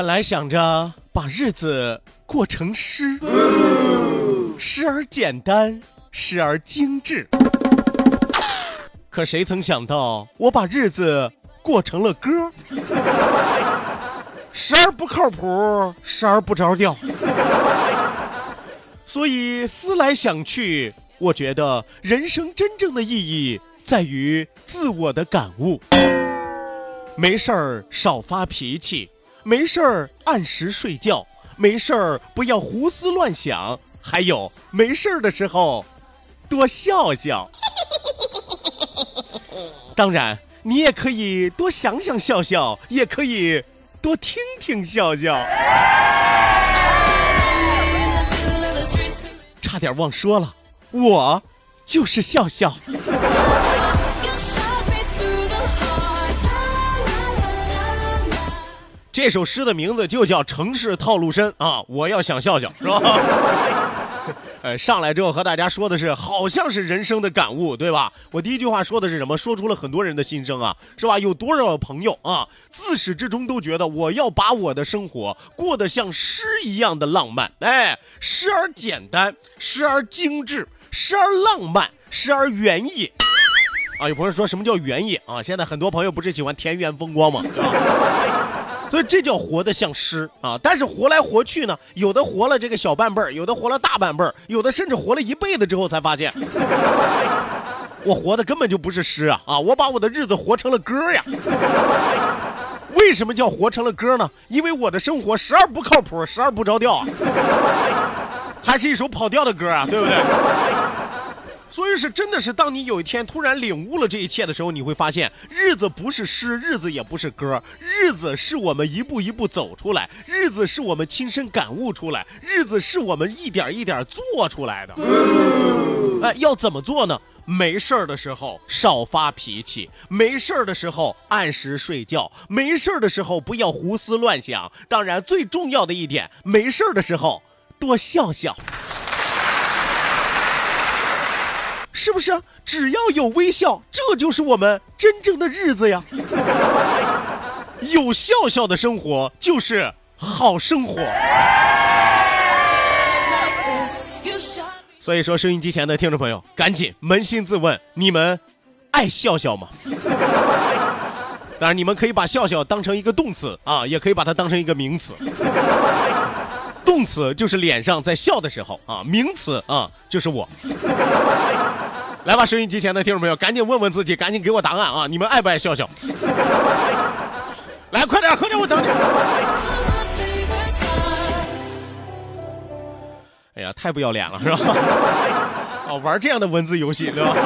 本来想着把日子过成诗，诗而简单，诗而精致。可谁曾想到，我把日子过成了歌，时而不靠谱，时而不着调。所以思来想去，我觉得人生真正的意义在于自我的感悟。没事儿少发脾气。没事儿按时睡觉，没事儿不要胡思乱想，还有没事儿的时候多笑笑。当然，你也可以多想想笑笑，也可以多听听笑笑。差点忘说了，我就是笑笑。这首诗的名字就叫《城市套路深》啊！我要想笑笑，是吧？呃，上来之后和大家说的是，好像是人生的感悟，对吧？我第一句话说的是什么？说出了很多人的心声啊，是吧？有多少朋友啊，自始至终都觉得我要把我的生活过得像诗一样的浪漫，哎，时而简单，时而精致，时而浪漫，时而原野。啊，有朋友说什么叫原野啊？现在很多朋友不是喜欢田园风光吗？所以这叫活得像诗啊！但是活来活去呢，有的活了这个小半辈儿，有的活了大半辈儿，有的甚至活了一辈子之后才发现，我活的根本就不是诗啊！啊，我把我的日子活成了歌呀！为什么叫活成了歌呢？因为我的生活时而不靠谱，时而不着调啊，还是一首跑调的歌啊，对不对？所以是真的是，当你有一天突然领悟了这一切的时候，你会发现，日子不是诗，日子也不是歌，日子是我们一步一步走出来，日子是我们亲身感悟出来，日子是我们一点一点做出来的。哎，要怎么做呢？没事儿的时候少发脾气，没事儿的时候按时睡觉，没事儿的时候不要胡思乱想。当然，最重要的一点，没事儿的时候多笑笑。是不是？只要有微笑，这就是我们真正的日子呀！有笑笑的生活就是好生活。所以说，收音机前的听众朋友，赶紧扪心自问：你们爱笑笑吗？当然，你们可以把笑笑当成一个动词啊，也可以把它当成一个名词。动词就是脸上在笑的时候啊，名词啊就是我。来吧，收音机前的听众朋友，赶紧问问自己，赶紧给我答案啊！你们爱不爱笑笑？来，快点，快点，我等你。哎呀，太不要脸了，是吧？哦，玩这样的文字游戏，对吧？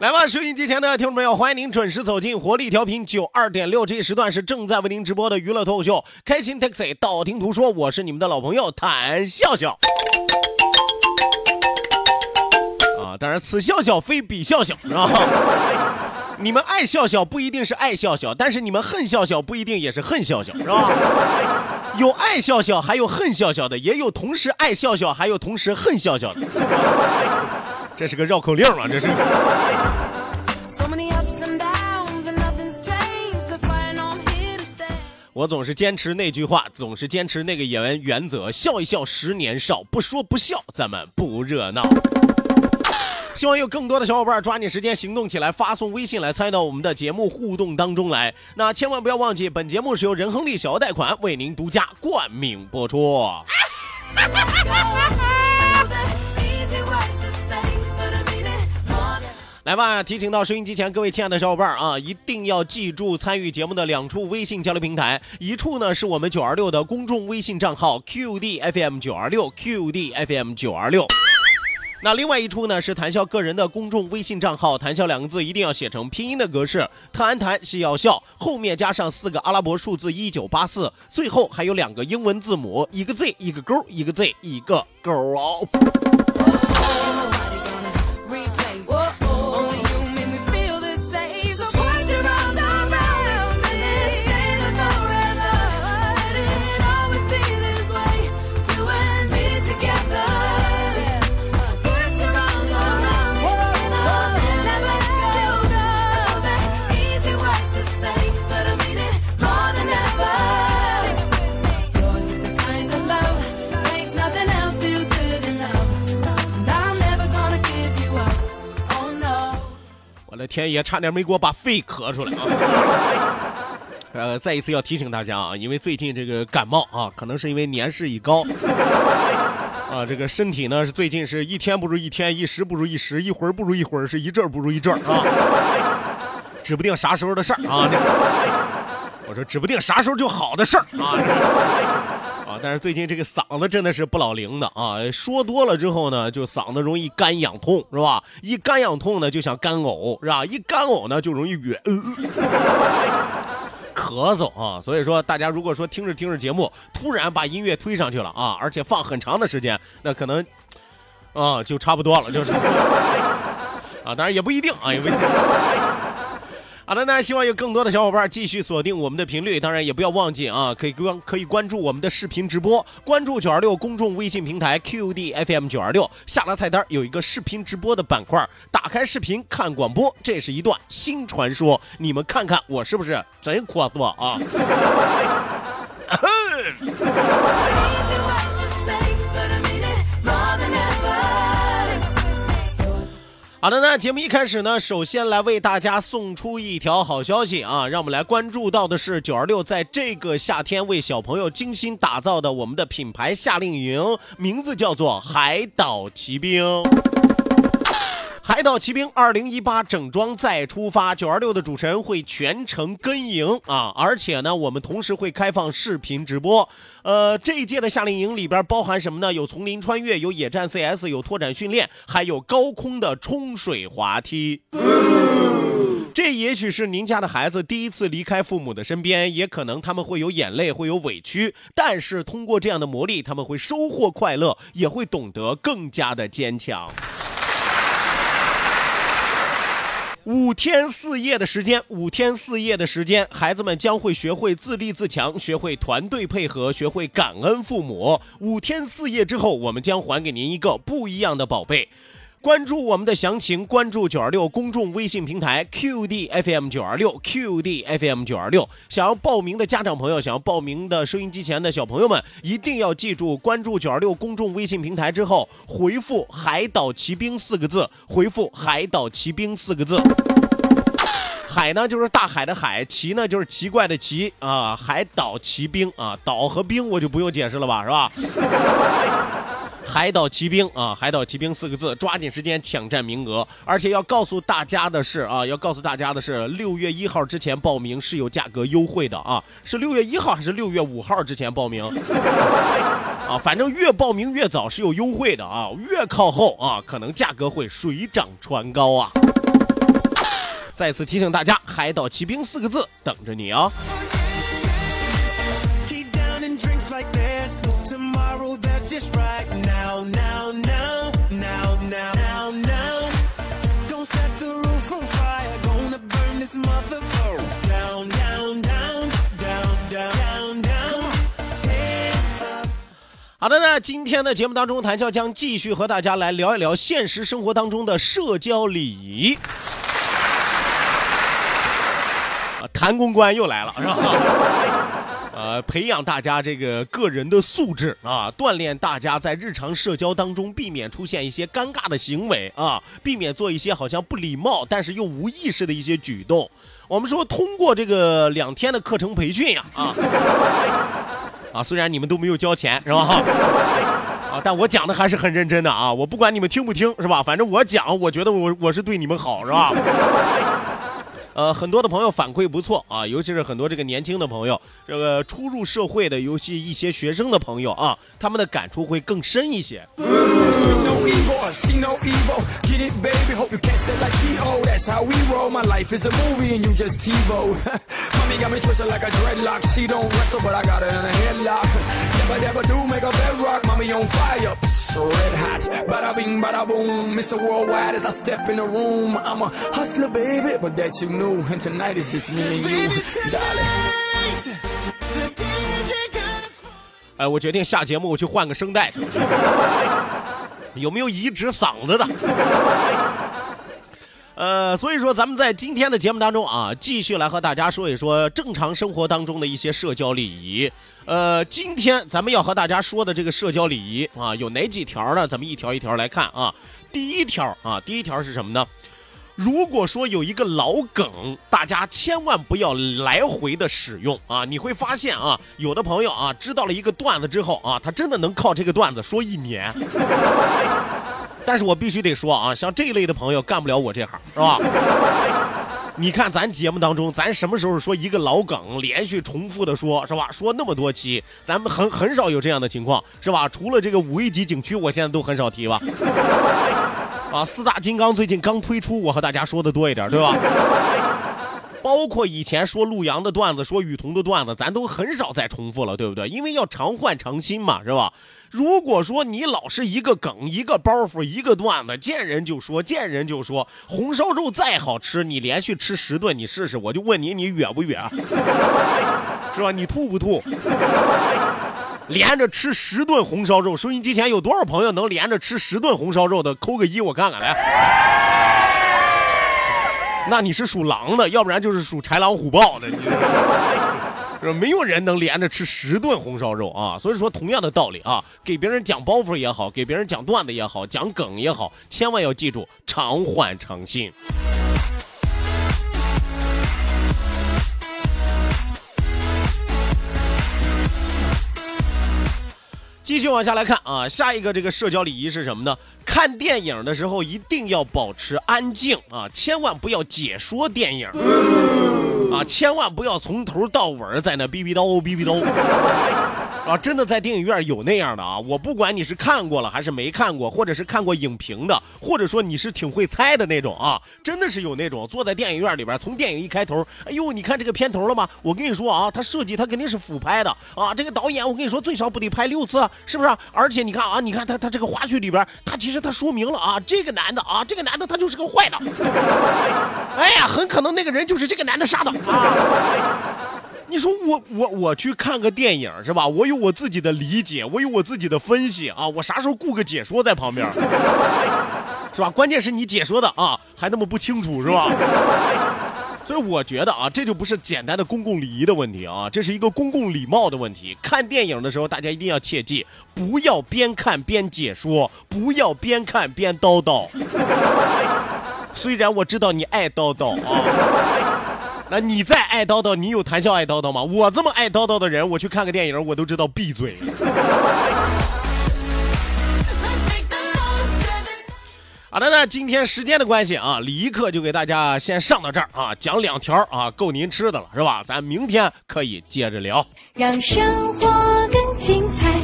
来吧，收音机前的听众朋友，欢迎您准时走进活力调频九二点六，这一时段是正在为您直播的娱乐脱口秀《开心 Taxi》，道听途说，我是你们的老朋友谭笑笑。啊，当然，此笑笑非彼笑笑，是吧？你们爱笑笑不一定是爱笑笑，但是你们恨笑笑不一定也是恨笑笑，是吧？有爱笑笑，还有恨笑笑的，也有同时爱笑笑，还有同时恨笑笑的。这是个绕口令啊，这是。我总是坚持那句话，总是坚持那个原原则，笑一笑，十年少，不说不笑，咱们不热闹。希望有更多的小伙伴抓紧时间行动起来，发送微信来参与到我们的节目互动当中来。那千万不要忘记，本节目是由仁亨利小额贷款为您独家冠名播出。哈哈哈哈哈哈来吧，提醒到收音机前各位亲爱的小伙伴啊，一定要记住参与节目的两处微信交流平台，一处呢是我们九二六的公众微信账号 QDFM 九二六 QDFM 九二六。那另外一处呢是谈笑个人的公众微信账号，谈笑两个字一定要写成拼音的格式，谈谈是要笑，后面加上四个阿拉伯数字一九八四，最后还有两个英文字母，一个 Z 一个勾，一个 Z 一个勾哦。天爷，差点没给我把肺咳出来啊！呃，再一次要提醒大家啊，因为最近这个感冒啊，可能是因为年事已高 啊，这个身体呢是最近是一天不如一天，一时不如一时，一会儿不如一会儿，是一阵儿不如一阵儿啊，指不定啥时候的事儿啊！我说指不定啥时候就好的事儿啊！啊，但是最近这个嗓子真的是不老灵的啊，说多了之后呢，就嗓子容易干痒痛，是吧？一干痒痛呢，就想干呕，是吧？一干呕呢，就容易哕，咳嗽啊。所以说，大家如果说听着听着节目，突然把音乐推上去了啊，而且放很长的时间，那可能啊就差不多了，就是 啊，当然也不一定啊，也不一定。好的，那希望有更多的小伙伴继续锁定我们的频率，当然也不要忘记啊，可以关可以关注我们的视频直播，关注九二六公众微信平台 QDFM 九二六，下拉菜单有一个视频直播的板块，打开视频看广播，这是一段新传说，你们看看我是不是真阔绰啊？好的，那节目一开始呢，首先来为大家送出一条好消息啊，让我们来关注到的是九二六在这个夏天为小朋友精心打造的我们的品牌夏令营，名字叫做海岛奇兵。海岛奇兵二零一八整装再出发，九二六的主持人会全程跟营啊，而且呢，我们同时会开放视频直播。呃，这一届的夏令营里边包含什么呢？有丛林穿越，有野战 CS，有拓展训练，还有高空的冲水滑梯。这也许是您家的孩子第一次离开父母的身边，也可能他们会有眼泪，会有委屈，但是通过这样的磨砺，他们会收获快乐，也会懂得更加的坚强。五天四夜的时间，五天四夜的时间，孩子们将会学会自立自强，学会团队配合，学会感恩父母。五天四夜之后，我们将还给您一个不一样的宝贝。关注我们的详情，关注九二六公众微信平台 QDFM 九二六 QDFM 九二六。想要报名的家长朋友，想要报名的收音机前的小朋友们，一定要记住，关注九二六公众微信平台之后，回复“海岛奇兵”四个字，回复“海岛奇兵”四个字。海呢就是大海的海，奇呢就是奇怪的奇啊，海岛奇兵啊，岛和兵我就不用解释了吧，是吧？海岛奇兵啊，海岛奇兵四个字，抓紧时间抢占名额。而且要告诉大家的是啊，要告诉大家的是，六月一号之前报名是有价格优惠的啊，是六月一号还是六月五号之前报名？啊，反正越报名越早是有优惠的啊，越靠后啊，可能价格会水涨船高啊。再次提醒大家，海岛奇兵四个字等着你啊。That's just right now, now, now, now, now, now, now. Gonna set the roof on fire. Gonna burn this motherfucker down, down, down, down, down, down, down. 好的，那今天的节目当中，谭笑将继续和大家来聊一聊现实生活当中的社交礼仪。啊，谭公关又来了，是吧？呃，培养大家这个个人的素质啊，锻炼大家在日常社交当中避免出现一些尴尬的行为啊，避免做一些好像不礼貌但是又无意识的一些举动。我们说通过这个两天的课程培训呀，啊 啊，虽然你们都没有交钱是吧？啊，但我讲的还是很认真的啊，我不管你们听不听是吧？反正我讲，我觉得我我是对你们好是吧？呃，很多的朋友反馈不错啊，尤其是很多这个年轻的朋友，这个初入社会的，尤其一些学生的朋友啊，他们的感触会更深一些。evil, I see no evil. Get it, baby. Hope you catch that like T.O. That's how we roll. My life is a movie and you just TiVo. Mommy got me twisted like a dreadlock. She don't wrestle, but I got her in a headlock. Never, never do make a bedrock. Mommy on fire. So red hot. Bada bing, bada boom. Mr. Worldwide as I step in the room. I'm a hustler, baby, but that you knew. And tonight is just me and you, darling. 哎，我决定下节目我去换个声带去。 有没有移植嗓子的？呃，所以说咱们在今天的节目当中啊，继续来和大家说一说正常生活当中的一些社交礼仪。呃，今天咱们要和大家说的这个社交礼仪啊，有哪几条呢？咱们一条一条来看啊。第一条啊，第一条是什么呢？如果说有一个老梗，大家千万不要来回的使用啊！你会发现啊，有的朋友啊，知道了一个段子之后啊，他真的能靠这个段子说一年。但是我必须得说啊，像这一类的朋友干不了我这行，是吧？你看咱节目当中，咱什么时候说一个老梗连续重复的说，是吧？说那么多期，咱们很很少有这样的情况，是吧？除了这个五 A 级景区，我现在都很少提吧。啊，四大金刚最近刚推出，我和大家说的多一点，对吧？包括以前说陆阳的段子，说雨桐的段子，咱都很少再重复了，对不对？因为要常换常新嘛，是吧？如果说你老是一个梗、一个包袱、一个段子，见人就说，见人就说，红烧肉再好吃，你连续吃十顿，你试试，我就问你，你哕不哕？是吧？你吐不吐？连着吃十顿红烧肉，收音机前有多少朋友能连着吃十顿红烧肉的？扣个一，我看看来。那你是属狼的，要不然就是属豺狼虎豹的。是没有人能连着吃十顿红烧肉啊！所以说，同样的道理啊，给别人讲包袱也好，给别人讲段子也好，讲梗也好，千万要记住常换常新。继续往下来看啊，下一个这个社交礼仪是什么呢？看电影的时候一定要保持安静啊，千万不要解说电影啊，千万不要从头到尾在那逼逼叨逼逼叨啊！真的在电影院有那样的啊，我不管你是看过了还是没看过，或者是看过影评的，或者说你是挺会猜的那种啊，真的是有那种坐在电影院里边，从电影一开头，哎呦，你看这个片头了吗？我跟你说啊，他设计他肯定是俯拍的啊，这个导演我跟你说最少不得拍六次，是不是？而且你看啊，你看他他这个花絮里边，他其实他说明了啊，这个男的啊，这个男的他就是个坏的，哎呀，很可能那个人就是这个男的杀的啊。你说我我我去看个电影是吧？我有我自己的理解，我有我自己的分析啊！我啥时候雇个解说在旁边，是吧？关键是你解说的啊，还那么不清楚是吧？所以我觉得啊，这就不是简单的公共礼仪的问题啊，这是一个公共礼貌的问题。看电影的时候，大家一定要切记，不要边看边解说，不要边看边叨叨。虽然我知道你爱叨叨啊。那你再爱叨叨，你有谈笑爱叨叨吗？我这么爱叨叨的人，我去看个电影，我都知道闭嘴。好的，那今天时间的关系啊，礼仪课就给大家先上到这儿啊，讲两条啊，够您吃的了，是吧？咱明天可以接着聊。让生活更精彩。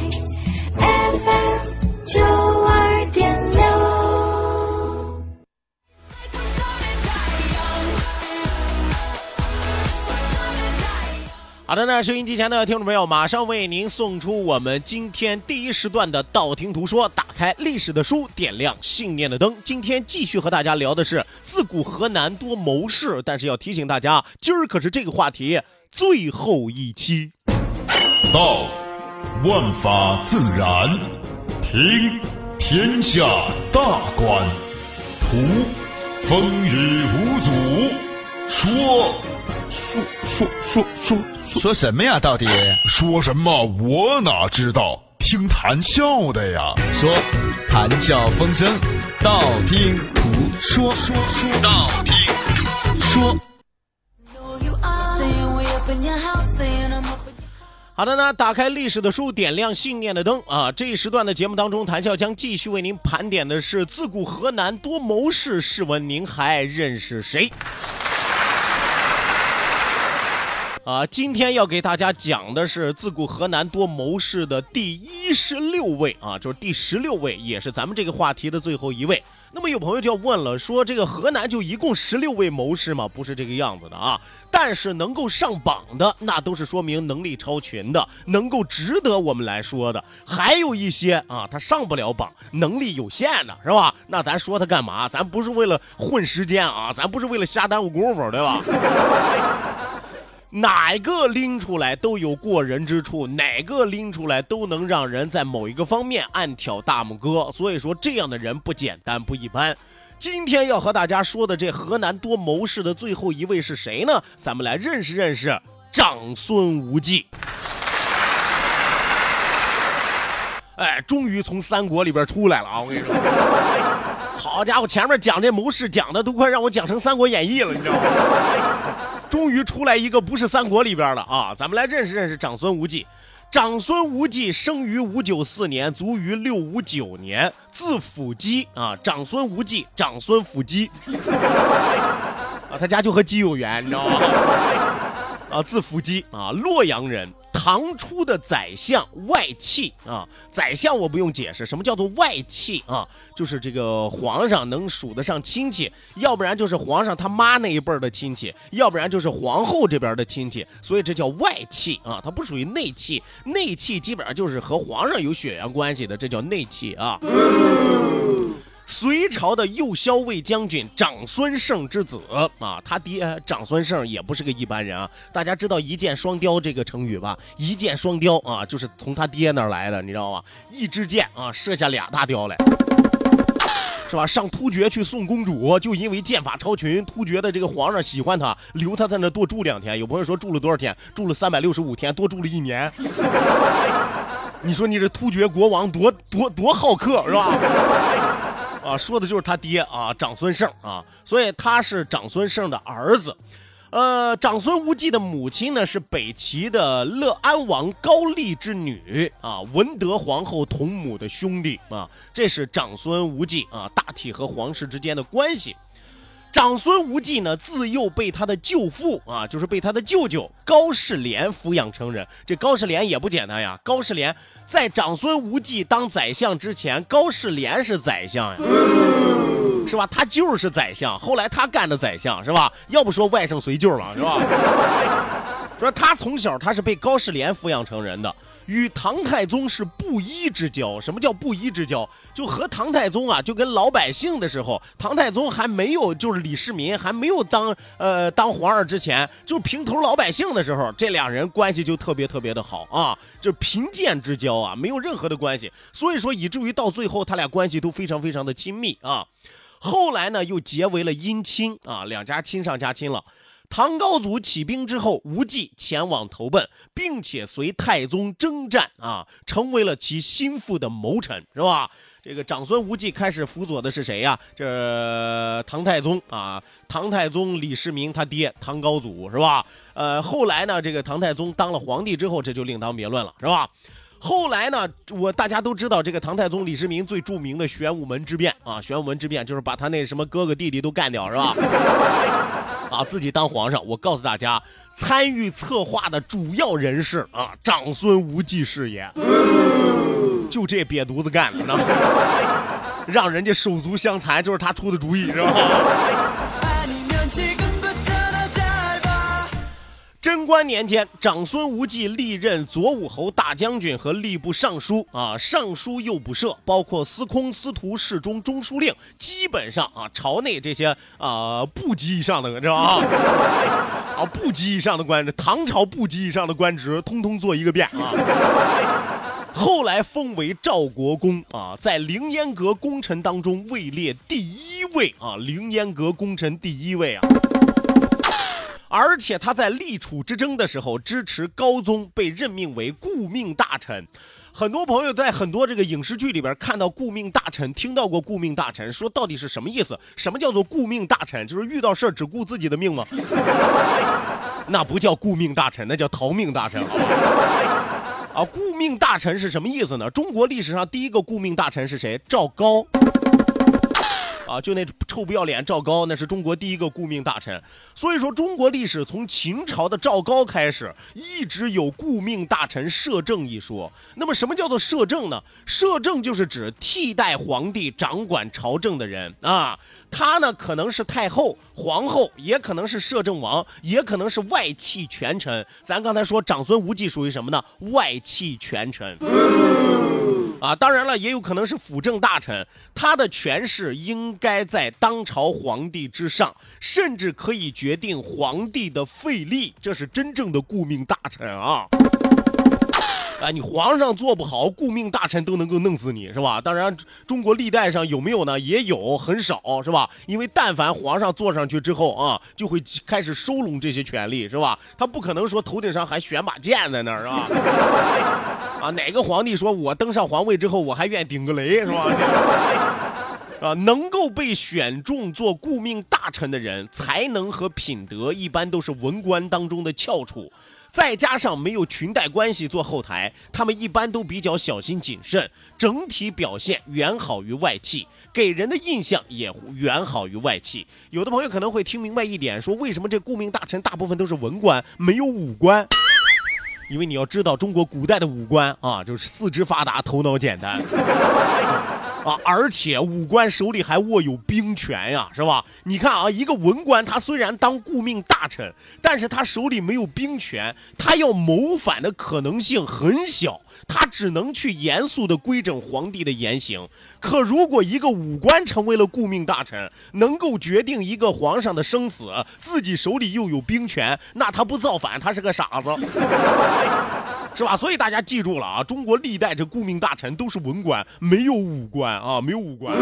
好的，那收音机前的听众朋友，马上为您送出我们今天第一时段的《道听途说》，打开历史的书，点亮信念的灯。今天继续和大家聊的是自古河南多谋士，但是要提醒大家，今儿可是这个话题最后一期。道，万法自然；听，天下大观；图，风雨无阻；说，说说说说说说什么呀？到底说什么？我哪知道？听谈笑的呀。说谈笑风生，道听途说，说说道听途说。好的呢，打开历史的书，点亮信念的灯啊！这一时段的节目当中，谈笑将继续为您盘点的是自古河南多谋士，试问您还认识谁？啊，今天要给大家讲的是自古河南多谋士的第一十六位啊，就是第十六位，也是咱们这个话题的最后一位。那么有朋友就要问了，说这个河南就一共十六位谋士吗？不是这个样子的啊。但是能够上榜的，那都是说明能力超群的，能够值得我们来说的。还有一些啊，他上不了榜，能力有限的，是吧？那咱说他干嘛？咱不是为了混时间啊，咱不是为了瞎耽误功夫，对吧？哪个拎出来都有过人之处，哪个拎出来都能让人在某一个方面暗挑大拇哥。所以说，这样的人不简单，不一般。今天要和大家说的这河南多谋士的最后一位是谁呢？咱们来认识认识长孙无忌。哎，终于从三国里边出来了啊！我跟你说，好家伙，前面讲这谋士讲的都快让我讲成《三国演义》了，你知道吗？终于出来一个不是三国里边的啊！咱们来认识认识长孙无忌。长孙无忌生于五九四年，卒于六五九年，字辅基啊。长孙无忌，长孙辅基 啊，他家就和鸡有缘，你知道吗？啊，字辅基啊，洛阳人。唐初的宰相外戚啊，宰相我不用解释，什么叫做外戚啊？就是这个皇上能数得上亲戚，要不然就是皇上他妈那一辈的亲戚，要不然就是皇后这边的亲戚，所以这叫外戚啊，它不属于内戚。内戚基本上就是和皇上有血缘关系的，这叫内戚啊。隋朝的右骁卫将军长孙晟之子啊，他爹长孙晟也不是个一般人啊。大家知道“一箭双雕”这个成语吧？“一箭双雕”啊，就是从他爹那儿来的，你知道吗？一支箭啊，射下俩大雕来，是吧？上突厥去送公主，就因为剑法超群，突厥的这个皇上喜欢他，留他在那多住两天。有朋友说住了多少天？住了三百六十五天，多住了一年。你说你这突厥国王多多多好客是吧？啊，说的就是他爹啊，长孙晟啊，所以他是长孙晟的儿子。呃，长孙无忌的母亲呢是北齐的乐安王高丽之女啊，文德皇后同母的兄弟啊，这是长孙无忌啊，大体和皇室之间的关系。长孙无忌呢，自幼被他的舅父啊，就是被他的舅舅高士廉抚养成人。这高士廉也不简单呀，高士廉在长孙无忌当宰相之前，高士廉是宰相呀，是吧？他就是宰相，后来他干的宰相，是吧？要不说外甥随舅了，是吧？说他从小他是被高士廉抚养成人的。与唐太宗是布衣之交。什么叫布衣之交？就和唐太宗啊，就跟老百姓的时候，唐太宗还没有就是李世民还没有当呃当皇上之前，就平头老百姓的时候，这两人关系就特别特别的好啊，就贫贱之交啊，没有任何的关系。所以说以至于到最后，他俩关系都非常非常的亲密啊。后来呢，又结为了姻亲啊，两家亲上加亲了。唐高祖起兵之后，无忌前往投奔，并且随太宗征战啊，成为了其心腹的谋臣，是吧？这个长孙无忌开始辅佐的是谁呀？这唐太宗啊，唐太宗李世民他爹唐高祖是吧？呃，后来呢，这个唐太宗当了皇帝之后，这就另当别论了，是吧？后来呢，我大家都知道这个唐太宗李世民最著名的玄武门之变啊，玄武门之变就是把他那什么哥哥弟弟都干掉，是吧？啊，自己当皇上。我告诉大家，参与策划的主要人士啊，长孙无忌是也，就这瘪犊子干的，让人家手足相残，就是他出的主意，是吧？贞观年间，长孙无忌历任左武侯大将军和吏部尚书啊，尚书右仆射，包括司空、司徒、侍中、中书令，基本上啊，朝内这些啊部级以上的，知道吧？啊，部级以上的官职，唐朝部级以上的官职，通通做一个遍啊。后来封为赵国公啊，在凌烟阁功臣当中位列第一位啊，凌烟阁功臣第一位啊。而且他在立储之争的时候支持高宗，被任命为顾命大臣。很多朋友在很多这个影视剧里边看到顾命大臣，听到过顾命大臣，说到底是什么意思？什么叫做顾命大臣？就是遇到事儿只顾自己的命吗？那不叫顾命大臣，那叫逃命大臣。啊，顾命大臣是什么意思呢？中国历史上第一个顾命大臣是谁？赵高。啊，就那臭不要脸赵高，那是中国第一个顾命大臣。所以说，中国历史从秦朝的赵高开始，一直有顾命大臣摄政一说。那么，什么叫做摄政呢？摄政就是指替代皇帝掌管朝政的人啊。他呢，可能是太后、皇后，也可能是摄政王，也可能是外戚权臣。咱刚才说长孙无忌属于什么呢？外戚权臣。啊，当然了，也有可能是辅政大臣，他的权势应该在当朝皇帝之上，甚至可以决定皇帝的废立，这是真正的顾命大臣啊！啊，你皇上做不好，顾命大臣都能够弄死你，是吧？当然，中国历代上有没有呢？也有，很少，是吧？因为但凡皇上坐上去之后啊，就会开始收拢这些权力，是吧？他不可能说头顶上还悬把剑在那儿，是吧？啊，哪个皇帝说我登上皇位之后，我还愿顶个雷，是吧？啊，能够被选中做顾命大臣的人，才能和品德一般都是文官当中的翘楚。再加上没有裙带关系做后台，他们一般都比较小心谨慎，整体表现远好于外戚，给人的印象也远好于外戚。有的朋友可能会听明白一点，说为什么这顾命大臣大部分都是文官，没有武官？因为你要知道，中国古代的武官啊，就是四肢发达，头脑简单。啊，而且武官手里还握有兵权呀，是吧？你看啊，一个文官，他虽然当顾命大臣，但是他手里没有兵权，他要谋反的可能性很小，他只能去严肃的规整皇帝的言行。可如果一个武官成为了顾命大臣，能够决定一个皇上的生死，自己手里又有兵权，那他不造反，他是个傻子。是吧？所以大家记住了啊，中国历代这顾命大臣都是文官，没有武官啊，没有武官。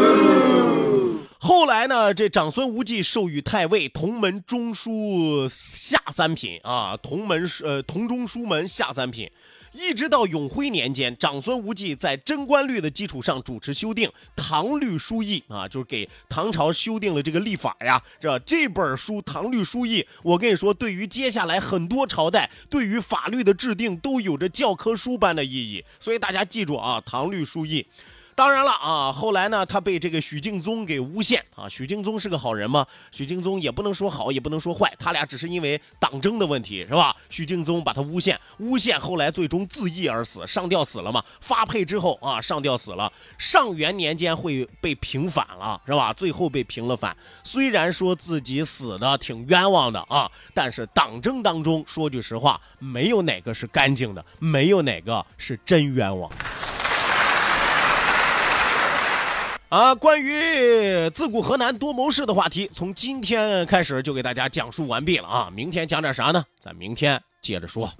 后来呢，这长孙无忌授予太尉同门中书下三品啊，同门呃同中书门下三品。一直到永徽年间，长孙无忌在贞观律的基础上主持修订唐律疏议啊，就是给唐朝修订了这个历法呀。这这本书《唐律疏议》，我跟你说，对于接下来很多朝代对于法律的制定都有着教科书般的意义。所以大家记住啊，《唐律疏议》。当然了啊，后来呢，他被这个许敬宗给诬陷啊。许敬宗是个好人吗？许敬宗也不能说好，也不能说坏，他俩只是因为党争的问题，是吧？许敬宗把他诬陷，诬陷，后来最终自缢而死，上吊死了嘛？发配之后啊，上吊死了。上元年间会被平反了，是吧？最后被平了反。虽然说自己死的挺冤枉的啊，但是党争当中，说句实话，没有哪个是干净的，没有哪个是真冤枉。啊，关于自古河南多谋士的话题，从今天开始就给大家讲述完毕了啊！明天讲点啥呢？咱明天接着说。